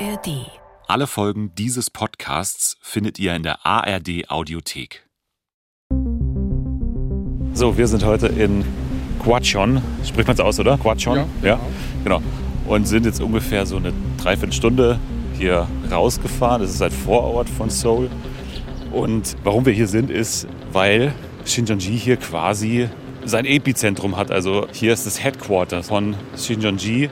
ARD. Alle Folgen dieses Podcasts findet ihr in der ARD Audiothek. So, wir sind heute in Quachon. Spricht man es aus, oder? Quachon? Ja, ja, genau. Und sind jetzt ungefähr so eine Dreiviertelstunde hier rausgefahren. Das ist ein Vorort von Seoul. Und warum wir hier sind, ist, weil Shincheonji hier quasi sein Epizentrum hat. Also hier ist das Headquarter von Shincheonji.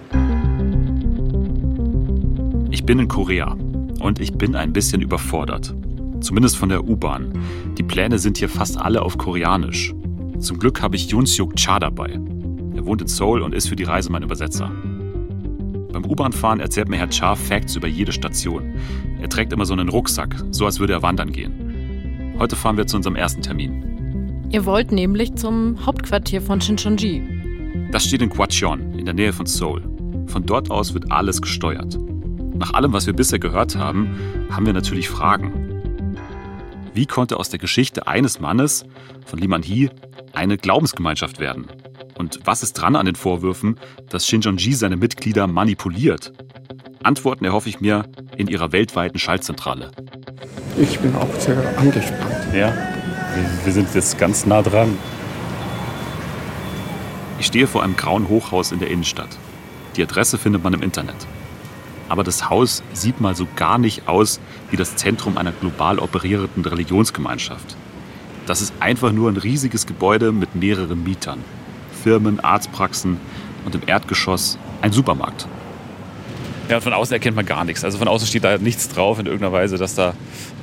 Ich bin in Korea und ich bin ein bisschen überfordert. Zumindest von der U-Bahn. Die Pläne sind hier fast alle auf Koreanisch. Zum Glück habe ich Yoon-Suk Cha dabei. Er wohnt in Seoul und ist für die Reise mein Übersetzer. Beim U-Bahn-Fahren erzählt mir Herr Cha Facts über jede Station. Er trägt immer so einen Rucksack, so als würde er wandern gehen. Heute fahren wir zu unserem ersten Termin. Ihr wollt nämlich zum Hauptquartier von Shincheonji. Das steht in Gwacheon, in der Nähe von Seoul. Von dort aus wird alles gesteuert. Nach allem, was wir bisher gehört haben, haben wir natürlich Fragen. Wie konnte aus der Geschichte eines Mannes, von Lee Man-hee, eine Glaubensgemeinschaft werden? Und was ist dran an den Vorwürfen, dass Shincheonji seine Mitglieder manipuliert? Antworten erhoffe ich mir in ihrer weltweiten Schaltzentrale. Ich bin auch sehr angespannt. Ja, wir sind jetzt ganz nah dran. Ich stehe vor einem grauen Hochhaus in der Innenstadt. Die Adresse findet man im Internet. Aber das Haus sieht mal so gar nicht aus wie das Zentrum einer global operierenden Religionsgemeinschaft. Das ist einfach nur ein riesiges Gebäude mit mehreren Mietern. Firmen, Arztpraxen und im Erdgeschoss ein Supermarkt. Ja, und von außen erkennt man gar nichts. Also von außen steht da nichts drauf in irgendeiner Weise, dass da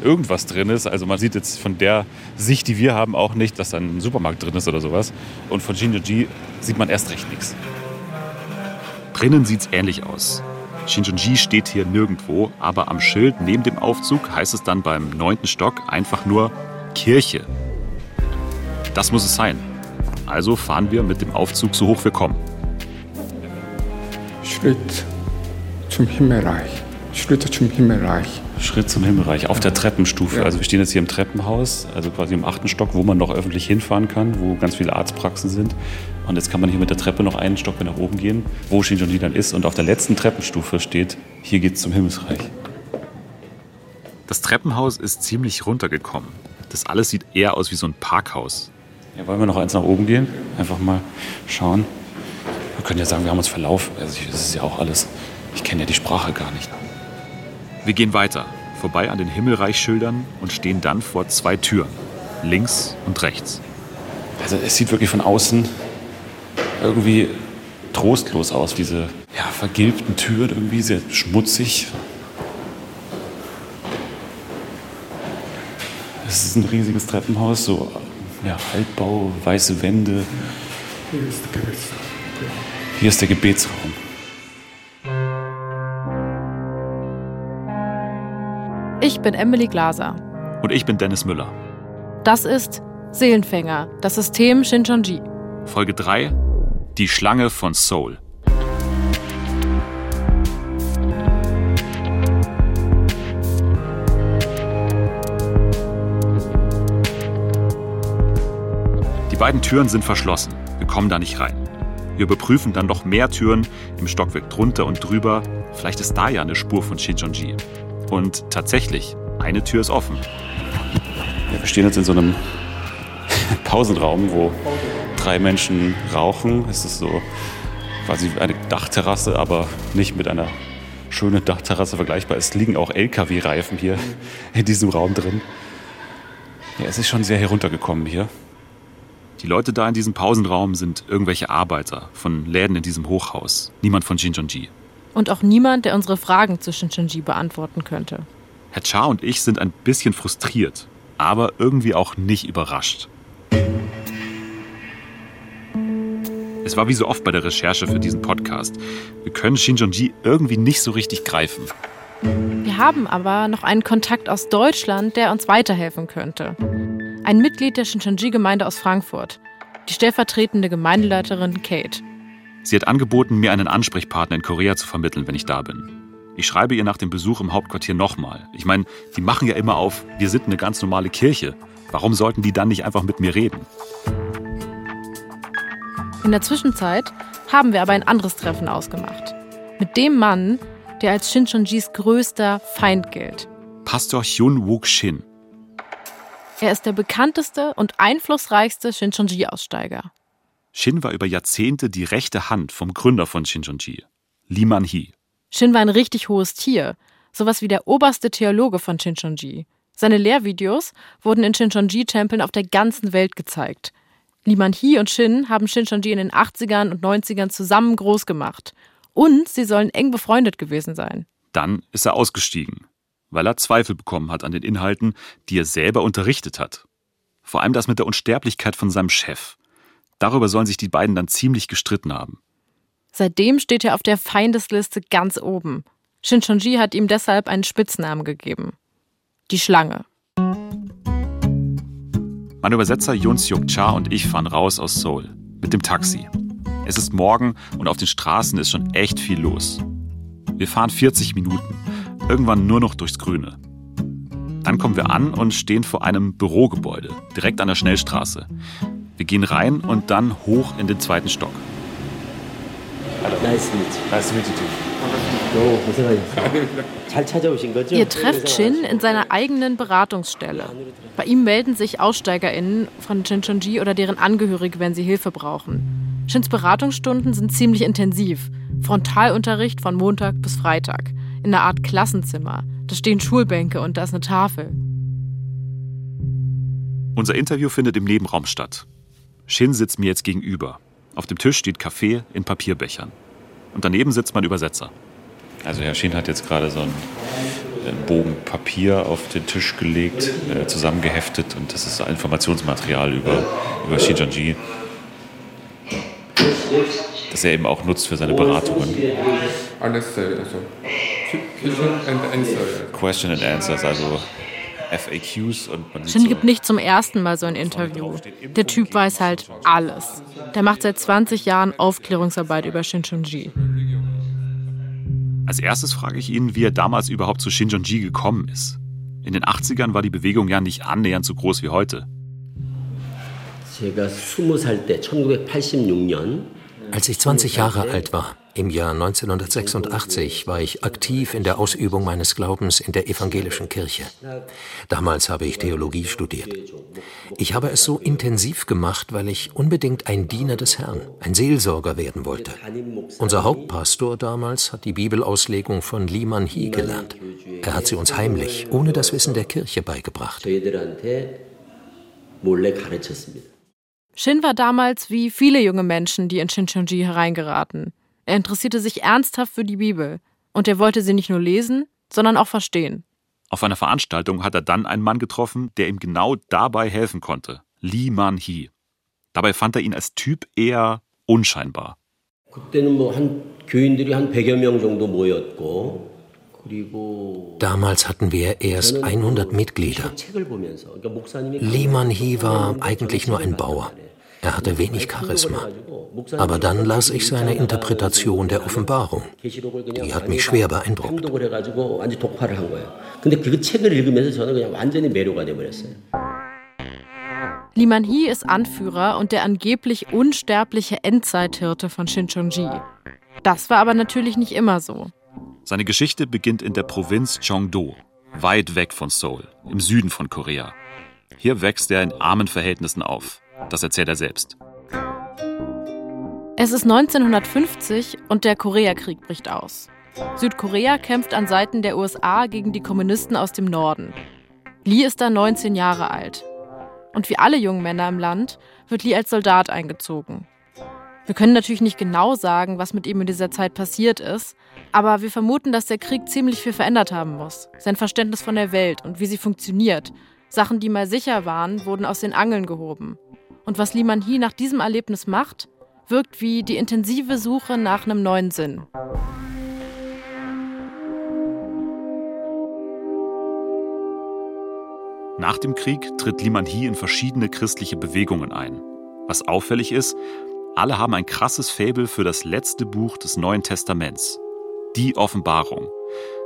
irgendwas drin ist. Also man sieht jetzt von der Sicht, die wir haben, auch nicht, dass da ein Supermarkt drin ist oder sowas. Und von Shinjuji sieht man erst recht nichts. Drinnen sieht es ähnlich aus. Shinjuji steht hier nirgendwo, aber am Schild neben dem Aufzug heißt es dann beim neunten Stock einfach nur Kirche. Das muss es sein. Also fahren wir mit dem Aufzug so hoch wir kommen. Schritt zum Himmelreich. Schritte zum Himmelreich. Schritt zum Himmelreich auf der Treppenstufe. Ja. Also wir stehen jetzt hier im Treppenhaus, also quasi im achten Stock, wo man noch öffentlich hinfahren kann, wo ganz viele Arztpraxen sind. Und jetzt kann man hier mit der Treppe noch einen Stock nach oben gehen, wo Shinjonji dann ist. Und auf der letzten Treppenstufe steht, hier geht's zum Himmelsreich. Das Treppenhaus ist ziemlich runtergekommen. Das alles sieht eher aus wie so ein Parkhaus. Ja, wollen wir noch eins nach oben gehen? Einfach mal schauen. Wir können ja sagen, wir haben uns verlaufen. Also ich- das ist ja auch alles. Ich kenne ja die Sprache gar nicht. Wir gehen weiter, vorbei an den Himmelreichschildern und stehen dann vor zwei Türen, links und rechts. Also es sieht wirklich von außen irgendwie trostlos aus, diese ja, vergilbten Türen, irgendwie sehr schmutzig. Es ist ein riesiges Treppenhaus, so ja, Altbau, weiße Wände. Hier ist Christ. Hier ist der Gebetsraum. Ich bin Emily Glaser. Und ich bin Dennis Müller. Das ist Seelenfänger, das System Shincheonji. Folge 3: Die Schlange von Seoul. Die beiden Türen sind verschlossen. Wir kommen da nicht rein. Wir überprüfen dann noch mehr Türen im Stockwerk drunter und drüber. Vielleicht ist da ja eine Spur von Shincheonji. Und tatsächlich, eine Tür ist offen. Wir stehen jetzt in so einem Pausenraum, wo drei Menschen rauchen. Es ist so quasi eine Dachterrasse, aber nicht mit einer schönen Dachterrasse vergleichbar. Es liegen auch LKW-Reifen hier in diesem Raum drin. Ja, es ist schon sehr heruntergekommen hier. Die Leute da in diesem Pausenraum sind irgendwelche Arbeiter von Läden in diesem Hochhaus. Niemand von Shincheonji. Und auch niemand, der unsere Fragen zu Shincheonji beantworten könnte. Herr Cha und ich sind ein bisschen frustriert, aber irgendwie auch nicht überrascht. Es war wie so oft bei der Recherche für diesen Podcast. Wir können Shincheonji irgendwie nicht so richtig greifen. Wir haben aber noch einen Kontakt aus Deutschland, der uns weiterhelfen könnte. Ein Mitglied der Shincheonji-Gemeinde aus Frankfurt. Die stellvertretende Gemeindeleiterin Kate. Sie hat angeboten, mir einen Ansprechpartner in Korea zu vermitteln, wenn ich da bin. Ich schreibe ihr nach dem Besuch im Hauptquartier nochmal. Ich meine, die machen ja immer auf, wir sind eine ganz normale Kirche. Warum sollten die dann nicht einfach mit mir reden? In der Zwischenzeit haben wir aber ein anderes Treffen ausgemacht. Mit dem Mann, der als Shincheonjis größter Feind gilt. Pastor Hyun Wook Shin. Er ist der bekannteste und einflussreichste Shincheonji-Aussteiger. Shin war über Jahrzehnte die rechte Hand vom Gründer von Shincheonji, Lee Man-hee. Shin war ein richtig hohes Tier, sowas wie der oberste Theologe von Shincheonji. Seine Lehrvideos wurden in Shincheonji-Tempeln auf der ganzen Welt gezeigt. Lee Man-hee und Shin haben Shincheonji in den 80ern und 90ern zusammen groß gemacht. Und sie sollen eng befreundet gewesen sein. Dann ist er ausgestiegen weil er Zweifel bekommen hat an den Inhalten, die er selber unterrichtet hat. Vor allem das mit der Unsterblichkeit von seinem Chef. Darüber sollen sich die beiden dann ziemlich gestritten haben. Seitdem steht er auf der Feindesliste ganz oben. Shincheonji hat ihm deshalb einen Spitznamen gegeben. Die Schlange. Mein Übersetzer Yun Seok Cha und ich fahren raus aus Seoul. Mit dem Taxi. Es ist morgen und auf den Straßen ist schon echt viel los. Wir fahren 40 Minuten irgendwann nur noch durchs Grüne. Dann kommen wir an und stehen vor einem Bürogebäude, direkt an der Schnellstraße. Wir gehen rein und dann hoch in den zweiten Stock. Ihr trefft Shin in seiner eigenen Beratungsstelle. Bei ihm melden sich AussteigerInnen von Shincheonji oder deren Angehörige, wenn sie Hilfe brauchen. Shins Beratungsstunden sind ziemlich intensiv. Frontalunterricht von Montag bis Freitag in einer Art Klassenzimmer. Da stehen Schulbänke und da ist eine Tafel. Unser Interview findet im Nebenraum statt. Shin sitzt mir jetzt gegenüber. Auf dem Tisch steht Kaffee in Papierbechern. Und daneben sitzt mein Übersetzer. Also Herr Shin hat jetzt gerade so einen, Bogen Papier auf den Tisch gelegt, äh, zusammengeheftet und das ist Informationsmaterial über, über Shinjonji das er eben auch nutzt für seine Beratungen. Also Question and Answers, also FAQs und man Shin so gibt nicht zum ersten Mal so ein Interview. Der Typ weiß halt alles. Der macht seit 20 Jahren Aufklärungsarbeit über Shincheonji. Als erstes frage ich ihn, wie er damals überhaupt zu Shinjonji gekommen ist. In den 80ern war die Bewegung ja nicht annähernd so groß wie heute. Als ich 20 Jahre alt war, im Jahr 1986, war ich aktiv in der Ausübung meines Glaubens in der evangelischen Kirche. Damals habe ich Theologie studiert. Ich habe es so intensiv gemacht, weil ich unbedingt ein Diener des Herrn, ein Seelsorger werden wollte. Unser Hauptpastor damals hat die Bibelauslegung von Liman Hee gelernt. Er hat sie uns heimlich, ohne das Wissen der Kirche beigebracht. Shin war damals wie viele junge Menschen, die in Shincheonji hereingeraten. Er interessierte sich ernsthaft für die Bibel und er wollte sie nicht nur lesen, sondern auch verstehen. Auf einer Veranstaltung hat er dann einen Mann getroffen, der ihm genau dabei helfen konnte, Lee Man Hee. Dabei fand er ihn als Typ eher unscheinbar. Damals hatten wir erst 100 Mitglieder. Lee Man Hee war eigentlich nur ein Bauer. Er hatte wenig Charisma. Aber dann las ich seine Interpretation der Offenbarung. Die hat mich schwer beeindruckt. Liman Hee ist Anführer und der angeblich unsterbliche Endzeithirte von Shincheonji. Das war aber natürlich nicht immer so. Seine Geschichte beginnt in der Provinz Cheongdo, weit weg von Seoul, im Süden von Korea. Hier wächst er in armen Verhältnissen auf. Das erzählt er selbst. Es ist 1950 und der Koreakrieg bricht aus. Südkorea kämpft an Seiten der USA gegen die Kommunisten aus dem Norden. Lee ist da 19 Jahre alt. Und wie alle jungen Männer im Land wird Lee als Soldat eingezogen. Wir können natürlich nicht genau sagen, was mit ihm in dieser Zeit passiert ist, aber wir vermuten, dass der Krieg ziemlich viel verändert haben muss. Sein Verständnis von der Welt und wie sie funktioniert. Sachen, die mal sicher waren, wurden aus den Angeln gehoben. Und was Liman Hee nach diesem Erlebnis macht, wirkt wie die intensive Suche nach einem neuen Sinn. Nach dem Krieg tritt Liman Hee in verschiedene christliche Bewegungen ein. Was auffällig ist, alle haben ein krasses Faible für das letzte Buch des Neuen Testaments, die Offenbarung.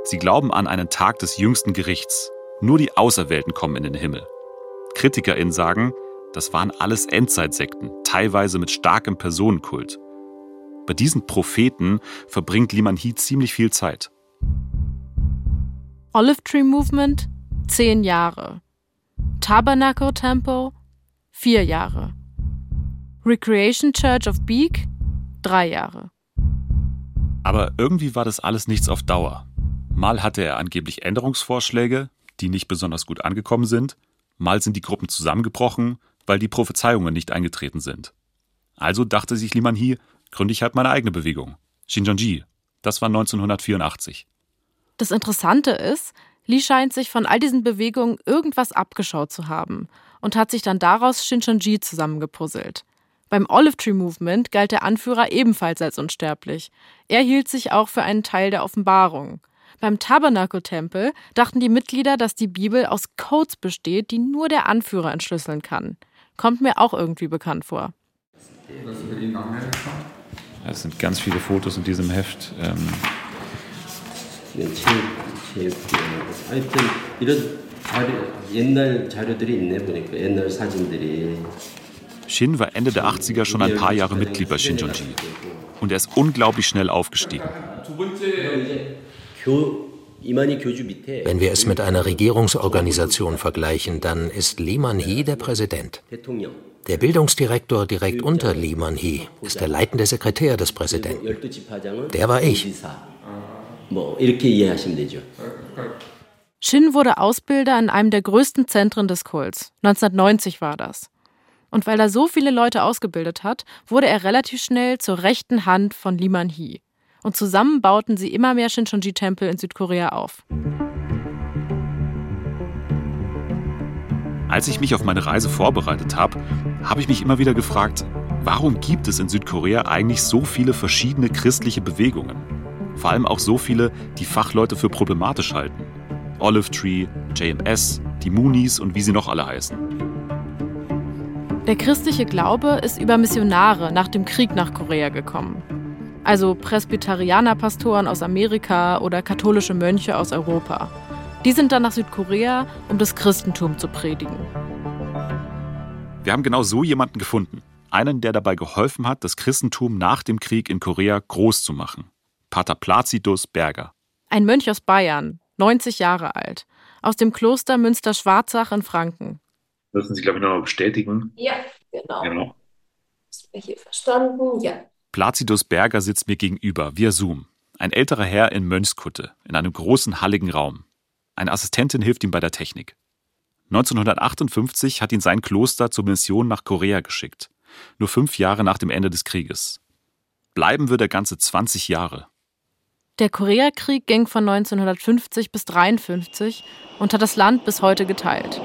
Sie glauben an einen Tag des jüngsten Gerichts. Nur die Auserwählten kommen in den Himmel. KritikerInnen sagen, das waren alles Endzeitsekten, teilweise mit starkem Personenkult. Bei diesen Propheten verbringt Liman Hee ziemlich viel Zeit. Olive Tree Movement zehn Jahre. Tabernacle Temple vier Jahre. Recreation Church of Beek drei Jahre. Aber irgendwie war das alles nichts auf Dauer. Mal hatte er angeblich Änderungsvorschläge, die nicht besonders gut angekommen sind, mal sind die Gruppen zusammengebrochen, weil die Prophezeiungen nicht eingetreten sind. Also dachte sich Liman Hee, gründe ich halt meine eigene Bewegung. Shinjonji. Das war 1984. Das Interessante ist, Lee scheint sich von all diesen Bewegungen irgendwas abgeschaut zu haben und hat sich dann daraus Shincheonji zusammengepuzzelt. Beim Olive Tree Movement galt der Anführer ebenfalls als unsterblich. Er hielt sich auch für einen Teil der Offenbarung. Beim Tabernacle Tempel dachten die Mitglieder, dass die Bibel aus Codes besteht, die nur der Anführer entschlüsseln kann kommt mir auch irgendwie bekannt vor. Es sind ganz viele Fotos in diesem Heft. Ähm Shin war Ende der 80er schon ein paar Jahre Mitglied bei Shinjonji. Und er ist unglaublich schnell aufgestiegen. Wenn wir es mit einer Regierungsorganisation vergleichen, dann ist Lee Man-hee der Präsident. Der Bildungsdirektor direkt unter Lee Man-hee ist der leitende Sekretär des Präsidenten. Der war ich. Shin wurde Ausbilder in einem der größten Zentren des Kults. 1990 war das. Und weil er so viele Leute ausgebildet hat, wurde er relativ schnell zur rechten Hand von Lee Man-hee. Und zusammen bauten sie immer mehr Shincheonji-Tempel in Südkorea auf. Als ich mich auf meine Reise vorbereitet habe, habe ich mich immer wieder gefragt, warum gibt es in Südkorea eigentlich so viele verschiedene christliche Bewegungen? Vor allem auch so viele, die Fachleute für problematisch halten. Olive Tree, JMS, die Moonies und wie sie noch alle heißen. Der christliche Glaube ist über Missionare nach dem Krieg nach Korea gekommen. Also Presbyterianerpastoren aus Amerika oder katholische Mönche aus Europa. Die sind dann nach Südkorea, um das Christentum zu predigen. Wir haben genau so jemanden gefunden. Einen, der dabei geholfen hat, das Christentum nach dem Krieg in Korea groß zu machen. Pater Placidus Berger. Ein Mönch aus Bayern, 90 Jahre alt, aus dem Kloster Münster-Schwarzach in Franken. Müssen Sie, glaube ich, nochmal bestätigen. Ja, genau. genau. Ist mir hier verstanden? Ja. Placidus Berger sitzt mir gegenüber, via Zoom. Ein älterer Herr in Mönchskutte, in einem großen, halligen Raum. Eine Assistentin hilft ihm bei der Technik. 1958 hat ihn sein Kloster zur Mission nach Korea geschickt. Nur fünf Jahre nach dem Ende des Krieges. Bleiben wird er ganze 20 Jahre. Der Koreakrieg ging von 1950 bis 1953 und hat das Land bis heute geteilt.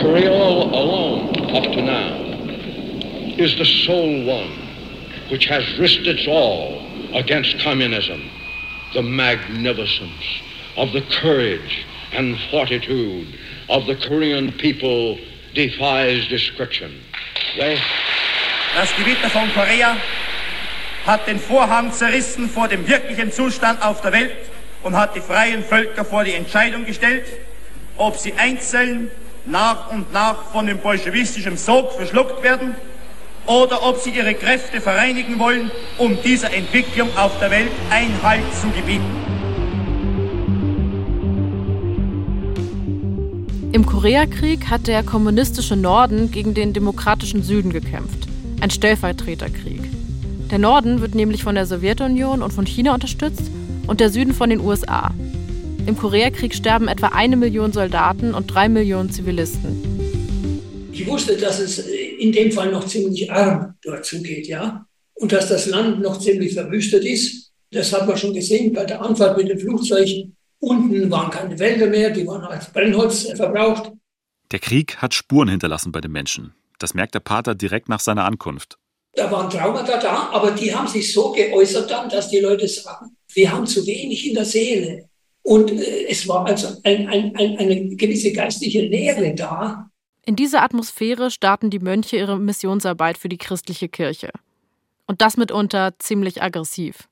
Korea alone, up to now, is the sole one which has risked its all against communism. The magnificence of the courage and fortitude of the Korean people defies description. They das Gewitter von Korea hat den Vorhang zerrissen vor dem wirklichen Zustand auf der Welt und hat die freien Völker vor die Entscheidung gestellt, ob sie einzeln nach und nach von dem bolschewistischen Sog verschluckt werden oder ob sie ihre Kräfte vereinigen wollen, um dieser Entwicklung auf der Welt Einhalt zu gebieten. Im Koreakrieg hat der kommunistische Norden gegen den demokratischen Süden gekämpft. Ein Stellvertreterkrieg. Der Norden wird nämlich von der Sowjetunion und von China unterstützt und der Süden von den USA. Im Koreakrieg sterben etwa eine Million Soldaten und drei Millionen Zivilisten. Ich wusste, dass es in dem Fall noch ziemlich arm dort zugeht, ja. Und dass das Land noch ziemlich verwüstet ist. Das hat man schon gesehen bei der Anfahrt mit den Flugzeugen. Unten waren keine Wälder mehr, die waren als Brennholz verbraucht. Der Krieg hat Spuren hinterlassen bei den Menschen. Das merkt der Pater direkt nach seiner Ankunft. Da waren Traumata da, aber die haben sich so geäußert dann, dass die Leute sagen, wir haben zu wenig in der Seele. Und äh, es war also ein, ein, ein, eine gewisse geistliche Lehre da. In dieser Atmosphäre starten die Mönche ihre Missionsarbeit für die christliche Kirche. Und das mitunter ziemlich aggressiv.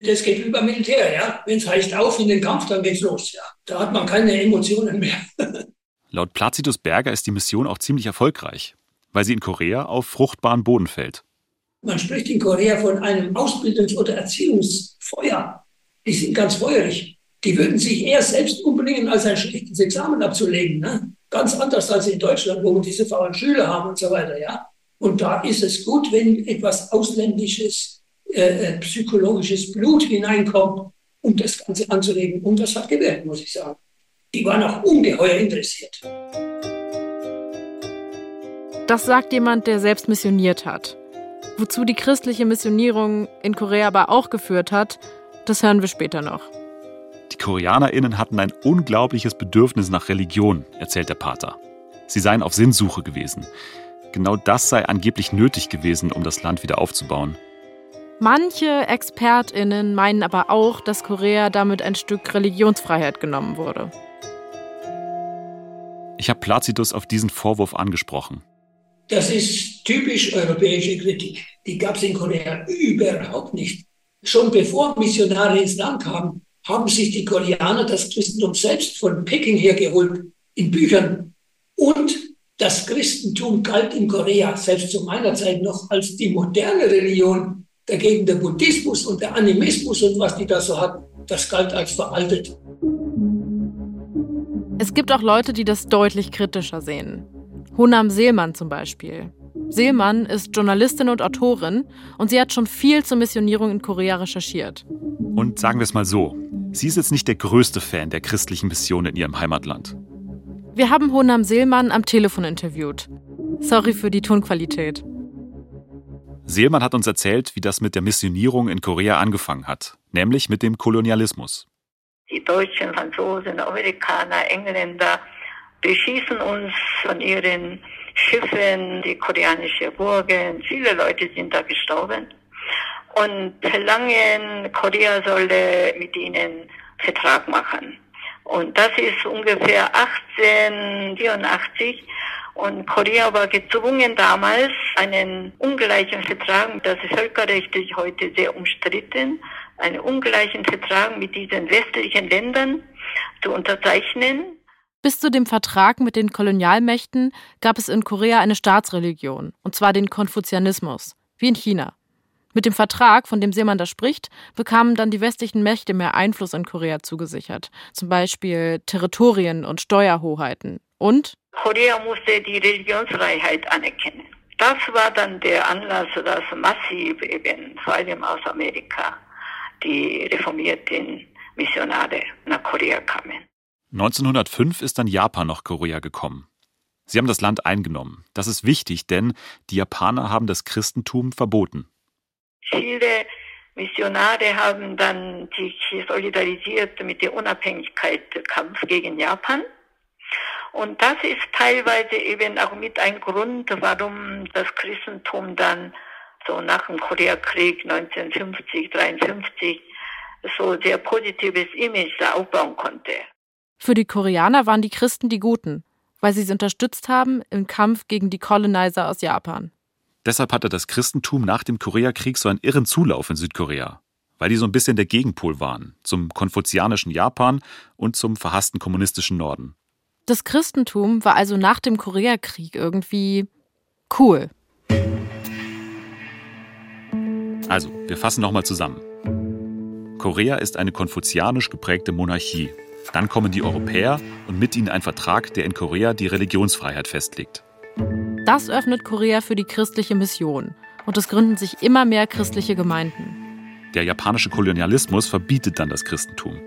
Das geht über Militär, ja. Wenn es heißt auf in den Kampf, dann geht's los, ja. Da hat man keine Emotionen mehr. Laut Placidus Berger ist die Mission auch ziemlich erfolgreich, weil sie in Korea auf fruchtbaren Boden fällt. Man spricht in Korea von einem Ausbildungs- oder Erziehungsfeuer. die sind ganz feurig. Die würden sich eher selbst umbringen, als ein schlechtes Examen abzulegen. Ne? Ganz anders als in Deutschland, wo wir diese faulen Schüler haben und so weiter. Ja? Und da ist es gut, wenn etwas ausländisches, äh, äh psychologisches Blut hineinkommt, um das Ganze anzuregen. Und das hat gewirkt, muss ich sagen. Die waren auch ungeheuer interessiert. Das sagt jemand, der selbst missioniert hat. Wozu die christliche Missionierung in Korea aber auch geführt hat, das hören wir später noch. Die KoreanerInnen hatten ein unglaubliches Bedürfnis nach Religion, erzählt der Pater. Sie seien auf Sinnsuche gewesen. Genau das sei angeblich nötig gewesen, um das Land wieder aufzubauen. Manche ExpertInnen meinen aber auch, dass Korea damit ein Stück Religionsfreiheit genommen wurde. Ich habe Placidus auf diesen Vorwurf angesprochen. Das ist typisch europäische Kritik. Die gab es in Korea überhaupt nicht. Schon bevor Missionare ins Land kamen, haben sich die Koreaner das Christentum selbst von Peking her geholt, in Büchern. Und das Christentum galt in Korea selbst zu meiner Zeit noch als die moderne Religion. Dagegen der Buddhismus und der Animismus und was die da so hatten, das galt als veraltet. Es gibt auch Leute, die das deutlich kritischer sehen. Honam Seelmann zum Beispiel. Seelmann ist Journalistin und Autorin und sie hat schon viel zur Missionierung in Korea recherchiert. Und sagen wir es mal so, sie ist jetzt nicht der größte Fan der christlichen Mission in ihrem Heimatland. Wir haben Honam Seelmann am Telefon interviewt. Sorry für die Tonqualität. Seelmann hat uns erzählt, wie das mit der Missionierung in Korea angefangen hat, nämlich mit dem Kolonialismus. Die Deutschen, Franzosen, Amerikaner, Engländer beschießen uns von ihren Schiffen, die koreanische Burgen. Viele Leute sind da gestorben und verlangen, Korea solle mit ihnen Vertrag machen. Und das ist ungefähr 1884 und Korea war gezwungen damals einen ungleichen Vertrag, das ist völkerrechtlich heute sehr umstritten, einen ungleichen Vertrag mit diesen westlichen Ländern zu unterzeichnen. Bis zu dem Vertrag mit den Kolonialmächten gab es in Korea eine Staatsreligion, und zwar den Konfuzianismus, wie in China. Mit dem Vertrag, von dem Seemann da spricht, bekamen dann die westlichen Mächte mehr Einfluss in Korea zugesichert, zum Beispiel Territorien und Steuerhoheiten. Und Korea musste die Religionsfreiheit anerkennen. Das war dann der Anlass, dass massiv eben, vor allem aus Amerika, die reformierten Missionare nach Korea kamen. 1905 ist dann Japan nach Korea gekommen. Sie haben das Land eingenommen. Das ist wichtig, denn die Japaner haben das Christentum verboten. Viele Missionare haben dann sich solidarisiert mit dem Unabhängigkeitskampf gegen Japan. Und das ist teilweise eben auch mit ein Grund, warum das Christentum dann so nach dem Koreakrieg 1950, 53 so sehr positives Image aufbauen konnte. Für die Koreaner waren die Christen die Guten, weil sie sie unterstützt haben im Kampf gegen die Colonizer aus Japan. Deshalb hatte das Christentum nach dem Koreakrieg so einen irren Zulauf in Südkorea, weil die so ein bisschen der Gegenpol waren zum konfuzianischen Japan und zum verhassten kommunistischen Norden. Das Christentum war also nach dem Koreakrieg irgendwie cool. Also, wir fassen nochmal zusammen. Korea ist eine konfuzianisch geprägte Monarchie dann kommen die Europäer und mit ihnen ein Vertrag, der in Korea die Religionsfreiheit festlegt. Das öffnet Korea für die christliche Mission und es gründen sich immer mehr christliche Gemeinden. Der japanische Kolonialismus verbietet dann das Christentum.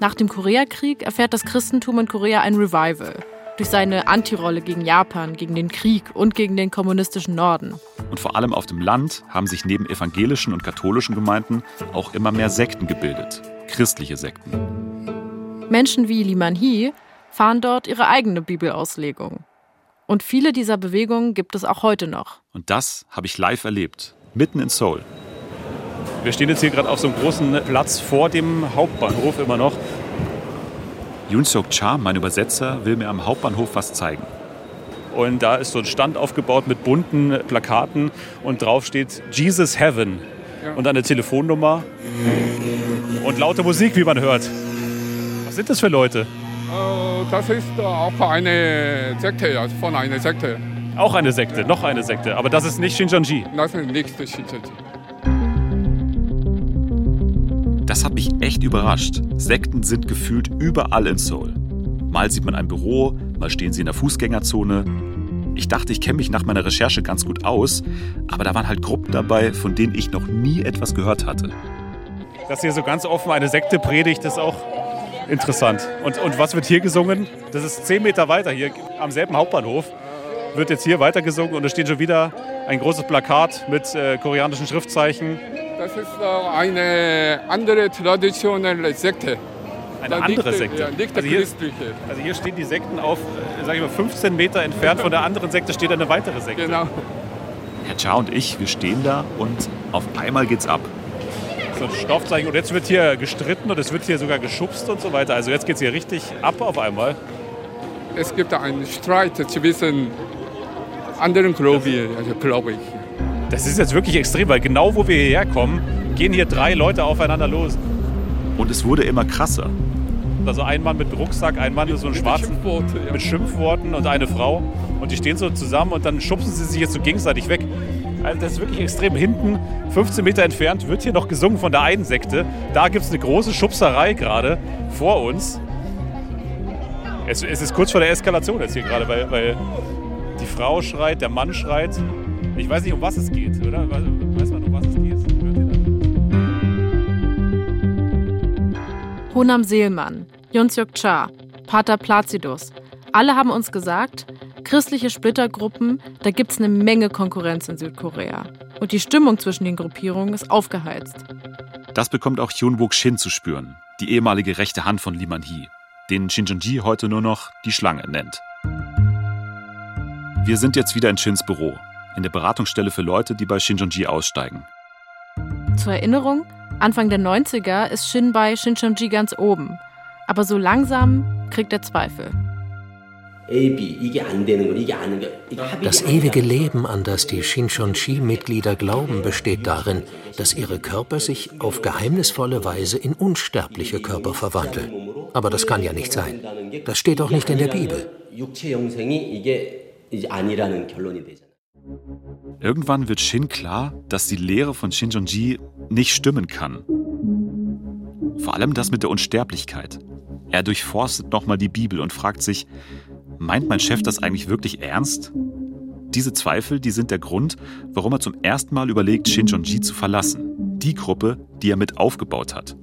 Nach dem Koreakrieg erfährt das Christentum in Korea ein Revival durch seine Antirolle gegen Japan, gegen den Krieg und gegen den kommunistischen Norden. Und vor allem auf dem Land haben sich neben evangelischen und katholischen Gemeinden auch immer mehr Sekten gebildet, christliche Sekten. Menschen wie Liman Hee fahren dort ihre eigene Bibelauslegung. Und viele dieser Bewegungen gibt es auch heute noch. Und das habe ich live erlebt, mitten in Seoul. Wir stehen jetzt hier gerade auf so einem großen Platz vor dem Hauptbahnhof immer noch. Yoon Seok Cha, mein Übersetzer, will mir am Hauptbahnhof was zeigen. Und da ist so ein Stand aufgebaut mit bunten Plakaten und drauf steht Jesus Heaven und eine Telefonnummer und laute Musik, wie man hört sind das für Leute? Äh, das ist auch eine Sekte, also von einer Sekte. Auch eine Sekte, noch eine Sekte. Aber das ist nicht Shincheonji. Das ist nicht Shincheonji. Das hat mich echt überrascht. Sekten sind gefühlt überall in Seoul. Mal sieht man ein Büro, mal stehen sie in der Fußgängerzone. Ich dachte, ich kenne mich nach meiner Recherche ganz gut aus, aber da waren halt Gruppen dabei, von denen ich noch nie etwas gehört hatte. Dass hier so ganz offen eine Sekte predigt, ist auch interessant. Und, und was wird hier gesungen? Das ist zehn Meter weiter, hier am selben Hauptbahnhof. Wird jetzt hier weiter gesungen und es steht schon wieder ein großes Plakat mit äh, koreanischen Schriftzeichen. Das ist eine andere traditionelle Sekte. Eine andere Sekte? Ja, nicht also, hier, also hier stehen die Sekten auf, äh, sag ich mal, 15 Meter entfernt von der anderen Sekte steht eine weitere Sekte. Genau. Herr Cha und ich, wir stehen da und auf einmal geht's ab. So ein Stoffzeichen. Und jetzt wird hier gestritten und es wird hier sogar geschubst und so weiter. Also jetzt geht es hier richtig ab auf einmal. Es gibt einen Streit zwischen anderen Gläubigen, also glaube ich. Das ist jetzt wirklich extrem, weil genau wo wir hierher kommen, gehen hier drei Leute aufeinander los. Und es wurde immer krasser. Also ein Mann mit Rucksack, ein Mann mit so einem schwarzen Schimpfworte, ja. mit Schimpfworten und eine Frau. Und die stehen so zusammen und dann schubsen sie sich jetzt so gegenseitig weg. Also das ist wirklich extrem. Hinten, 15 Meter entfernt, wird hier noch gesungen von der einen Sekte. Da gibt es eine große Schubserei gerade vor uns. Es, es, ist kurz vor der Eskalation jetzt hier gerade, weil, weil die Frau schreit, der Mann schreit. Ich weiß nicht, um was es geht, oder? Weiß man, um was es geht? Honam Seelmann, Yunsyok Cha, Pater Placidus. Alle haben uns gesagt, christliche Splittergruppen, da gibt es eine Menge Konkurrenz in Südkorea. Und die Stimmung zwischen den Gruppierungen ist aufgeheizt. Das bekommt auch Hyun Wook Shin zu spüren, die ehemalige rechte Hand von Lee Man-hee, den Shincheonji heute nur noch die Schlange nennt. Wir sind jetzt wieder in Shins Büro, in der Beratungsstelle für Leute, die bei Shincheonji aussteigen. Zur Erinnerung, Anfang der 90er ist Shin bei Shincheonji ganz oben. Aber so langsam kriegt er Zweifel. Das ewige Leben, an das die Shincheonji-Mitglieder glauben, besteht darin, dass ihre Körper sich auf geheimnisvolle Weise in unsterbliche Körper verwandeln. Aber das kann ja nicht sein. Das steht auch nicht in der Bibel. Irgendwann wird Shin klar, dass die Lehre von Shincheonji nicht stimmen kann. Vor allem das mit der Unsterblichkeit. Er durchforstet nochmal die Bibel und fragt sich, meint mein Chef das eigentlich wirklich ernst? Diese Zweifel, die sind der Grund, warum er zum ersten Mal überlegt, Shincheonji zu verlassen. Die Gruppe, die er mit aufgebaut hat.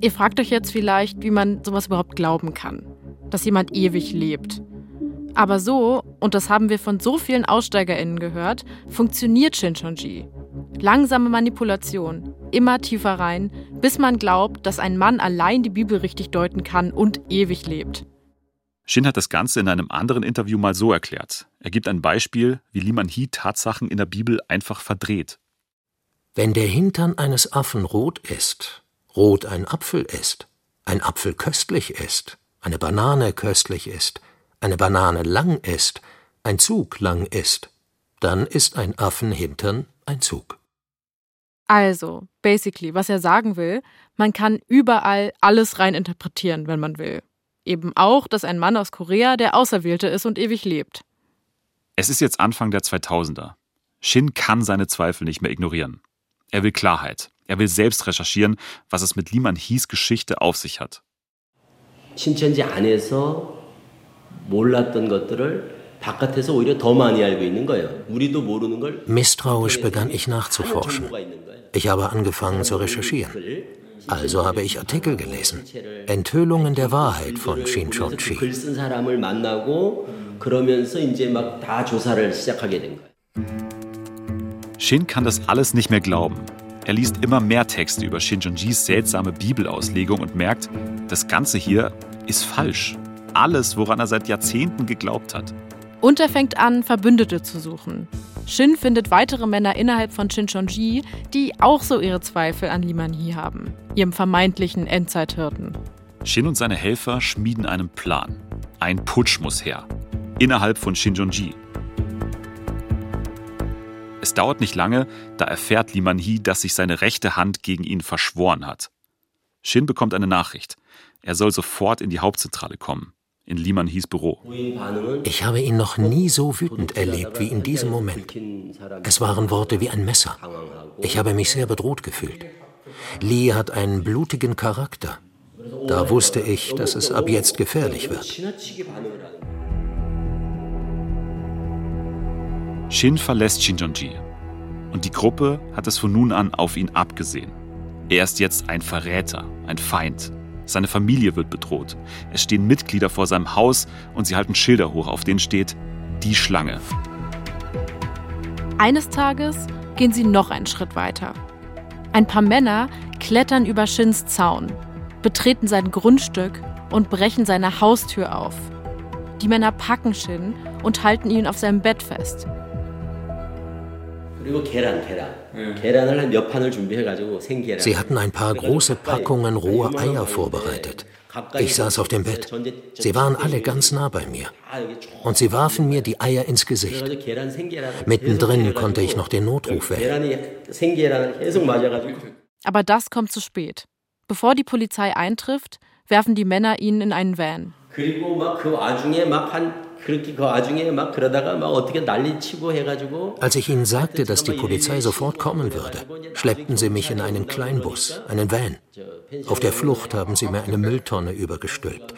Ihr fragt euch jetzt vielleicht, wie man sowas überhaupt glauben kann. Dass jemand ewig lebt. Aber so, und das haben wir von so vielen AussteigerInnen gehört, funktioniert Shincheonji. Langsame Manipulation, immer tiefer rein, bis man glaubt, dass ein Mann allein die Bibel richtig deuten kann und ewig lebt. Shin hat das Ganze in einem anderen Interview mal so erklärt. Er gibt ein Beispiel, wie Liman Hee Tatsachen in der Bibel einfach verdreht. Wenn der Hintern eines Affen rot ist, rot ein Apfel ist, ein Apfel köstlich ist, eine Banane köstlich ist, eine Banane lang ist, ein Zug lang ist, dann ist ein Affenhintern ein Zug. Also, basically, was er sagen will, man kann überall alles reininterpretieren, wenn man will. Eben auch, dass ein Mann aus Korea der Auserwählte ist und ewig lebt. Es ist jetzt Anfang der 2000er. Shin kann seine Zweifel nicht mehr ignorieren. Er will Klarheit. Er will selbst recherchieren, was es mit Liman Hies Geschichte auf sich hat. 신천지 안에서 몰랐던 것들을 바깥에서 오히려 더 많이 알고 있는 거예요. 우리도 모르는 걸 Misstrauisch begann ich nachzuforschen. Ich habe angefangen zu recherchieren. Also habe ich Artikel gelesen. Enthüllungen der Wahrheit von Shin Chong-chi. Shin kann das alles nicht mehr glauben. Er liest immer mehr Texte über Shin Chong-chis seltsame Bibelauslegung und merkt, das Ganze hier ist falsch. Alles, woran er seit Jahrzehnten geglaubt hat. Und er fängt an, Verbündete zu suchen. Shin findet weitere Männer innerhalb von Shincheonji, die auch so ihre Zweifel an Liman Hee haben, ihrem vermeintlichen Endzeithirten. Shin und seine Helfer schmieden einen Plan. Ein Putsch muss her. Innerhalb von Shinjonji. Es dauert nicht lange, da erfährt Liman Hee, dass sich seine rechte Hand gegen ihn verschworen hat. Shin bekommt eine Nachricht. Er soll sofort in die Hauptzentrale kommen, in Liman Hees Büro. Ich habe ihn noch nie so wütend erlebt wie in diesem Moment. Es waren Worte wie ein Messer. Ich habe mich sehr bedroht gefühlt. Lee hat einen blutigen Charakter. Da wusste ich, dass es ab jetzt gefährlich wird. Shin verlässt Shinjonji. Und die Gruppe hat es von nun an auf ihn abgesehen. Er ist jetzt ein Verräter, ein Feind. Seine Familie wird bedroht. Es stehen Mitglieder vor seinem Haus und sie halten Schilder hoch, auf denen steht Die Schlange. Eines Tages gehen sie noch einen Schritt weiter. Ein paar Männer klettern über Shins Zaun, betreten sein Grundstück und brechen seine Haustür auf. Die Männer packen Shin und halten ihn auf seinem Bett fest. Sie hatten ein paar große Packungen rohe Eier vorbereitet. Ich saß auf dem Bett. Sie waren alle ganz nah bei mir. Und sie warfen mir die Eier ins Gesicht. Mittendrin konnte ich noch den Notruf wählen. Aber das kommt zu spät. Bevor die Polizei eintrifft, werfen die Männer ihn in einen Van. Als ich ihnen sagte, dass die Polizei sofort kommen würde, schleppten sie mich in einen Kleinbus, einen Van. Auf der Flucht haben sie mir eine Mülltonne übergestülpt.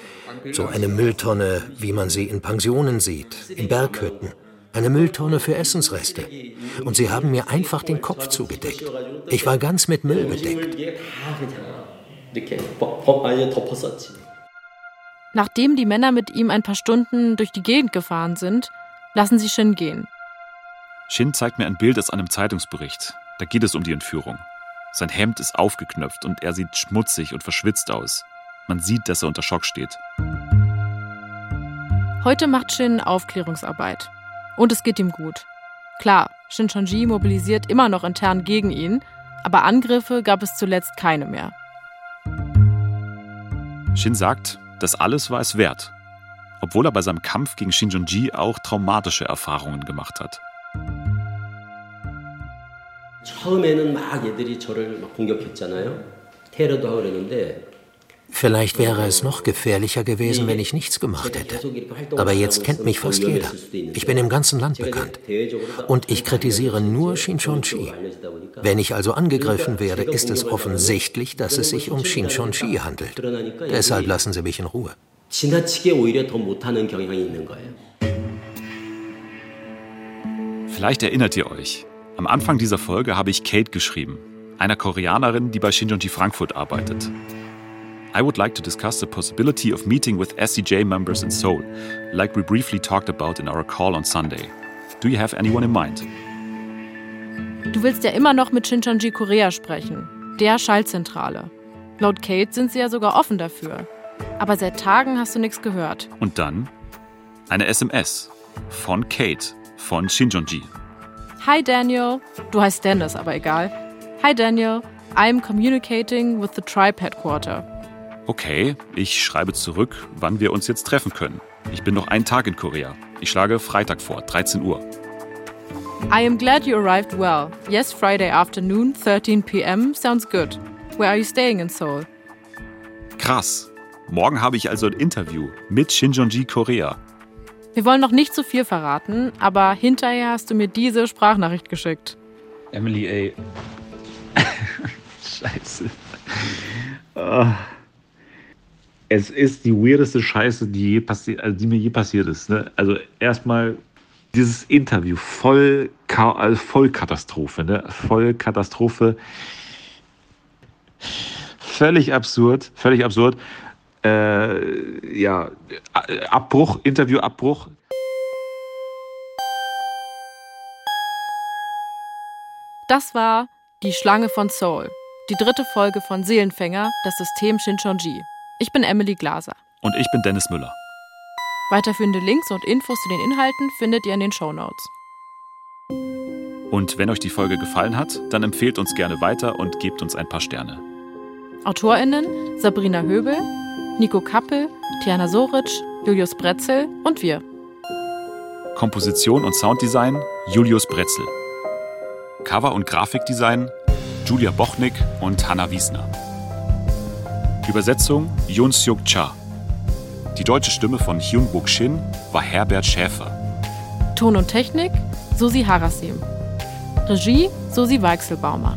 So eine Mülltonne, wie man sie in Pensionen sieht, in Berghütten. Eine Mülltonne für Essensreste. Und sie haben mir einfach den Kopf zugedeckt. Ich war ganz mit Müll bedeckt. Nachdem die Männer mit ihm ein paar Stunden durch die Gegend gefahren sind, lassen sie Shin gehen. Shin zeigt mir ein Bild aus einem Zeitungsbericht. Da geht es um die Entführung. Sein Hemd ist aufgeknöpft und er sieht schmutzig und verschwitzt aus. Man sieht, dass er unter Schock steht. Heute macht Shin Aufklärungsarbeit. Und es geht ihm gut. Klar, Shin Chonji mobilisiert immer noch intern gegen ihn, aber Angriffe gab es zuletzt keine mehr. Shin sagt, das alles war es wert, obwohl er bei seinem Kampf gegen Shinjonji auch traumatische Erfahrungen gemacht hat. Vielleicht wäre es noch gefährlicher gewesen, wenn ich nichts gemacht hätte. Aber jetzt kennt mich fast jeder. Ich bin im ganzen Land bekannt. Und ich kritisiere nur Shinchonchi. Wenn ich also angegriffen werde, ist es offensichtlich, dass es sich um Shinchonchi handelt. Deshalb lassen Sie mich in Ruhe. Vielleicht erinnert ihr euch. Am Anfang dieser Folge habe ich Kate geschrieben, einer Koreanerin, die bei Shinjonji Frankfurt arbeitet. I would like to discuss the possibility of meeting with SCJ members in Seoul, like we briefly talked about in our call on Sunday. Do you have anyone in mind? Du willst ja immer noch mit Shincheonji Korea sprechen, der Schallzentrale. Laut Kate sind sie ja sogar offen dafür. Aber seit Tagen hast du nichts gehört. Und dann eine SMS von Kate von Shincheonji. Hi Daniel. Du heißt Dennis, aber egal. Hi Daniel. I'm communicating with the tribe headquarter. Okay, ich schreibe zurück, wann wir uns jetzt treffen können. Ich bin noch einen Tag in Korea. Ich schlage Freitag vor, 13 Uhr. I am glad you arrived well. Yes, Friday afternoon, 13 p.m. sounds good. Where are you staying in Seoul? Krass. Morgen habe ich also ein Interview mit Shinjonji Korea. Wir wollen noch nicht zu viel verraten, aber hinterher hast du mir diese Sprachnachricht geschickt. Emily, ey. Scheiße. Oh es ist die weirdeste Scheiße, die, passi also die mir je passiert ist. Ne? Also erstmal dieses Interview, voll, also voll Katastrophe, ne? voll Katastrophe. Völlig absurd, völlig absurd. Äh, ja, Abbruch, Interviewabbruch. Das war Die Schlange von Seoul, die dritte Folge von Seelenfänger, das System Shinchonji. Ich bin Emily Glaser. Und ich bin Dennis Müller. Weiterführende Links und Infos zu den Inhalten findet ihr in den Show Notes. Und wenn euch die Folge gefallen hat, dann empfehlt uns gerne weiter und gebt uns ein paar Sterne. AutorInnen Sabrina Höbel, Nico Kappel, Tiana Soric, Julius Bretzel und wir. Komposition und Sounddesign Julius Bretzel. Cover- und Grafikdesign Julia Bochnik und Hanna Wiesner. Übersetzung Yoon Seok Cha. Die deutsche Stimme von Hyun Buk Shin war Herbert Schäfer. Ton und Technik Susi Harasim. Regie Susi Weichselbaumer.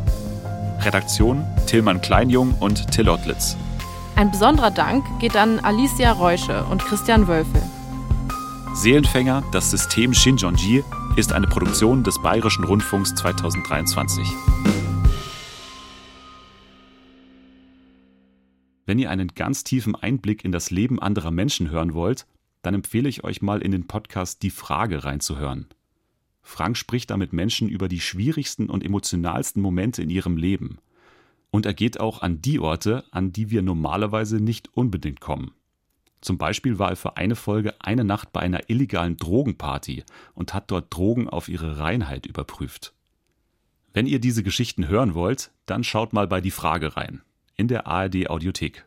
Redaktion Tillmann Kleinjung und Till Ottlitz. Ein besonderer Dank geht an Alicia Reusche und Christian Wölfel. Seelenfänger, das System Shinjonji, ist eine Produktion des Bayerischen Rundfunks 2023. Wenn ihr einen ganz tiefen Einblick in das Leben anderer Menschen hören wollt, dann empfehle ich euch mal in den Podcast Die Frage reinzuhören. Frank spricht da mit Menschen über die schwierigsten und emotionalsten Momente in ihrem Leben. Und er geht auch an die Orte, an die wir normalerweise nicht unbedingt kommen. Zum Beispiel war er für eine Folge eine Nacht bei einer illegalen Drogenparty und hat dort Drogen auf ihre Reinheit überprüft. Wenn ihr diese Geschichten hören wollt, dann schaut mal bei Die Frage rein in der ARD Audiothek.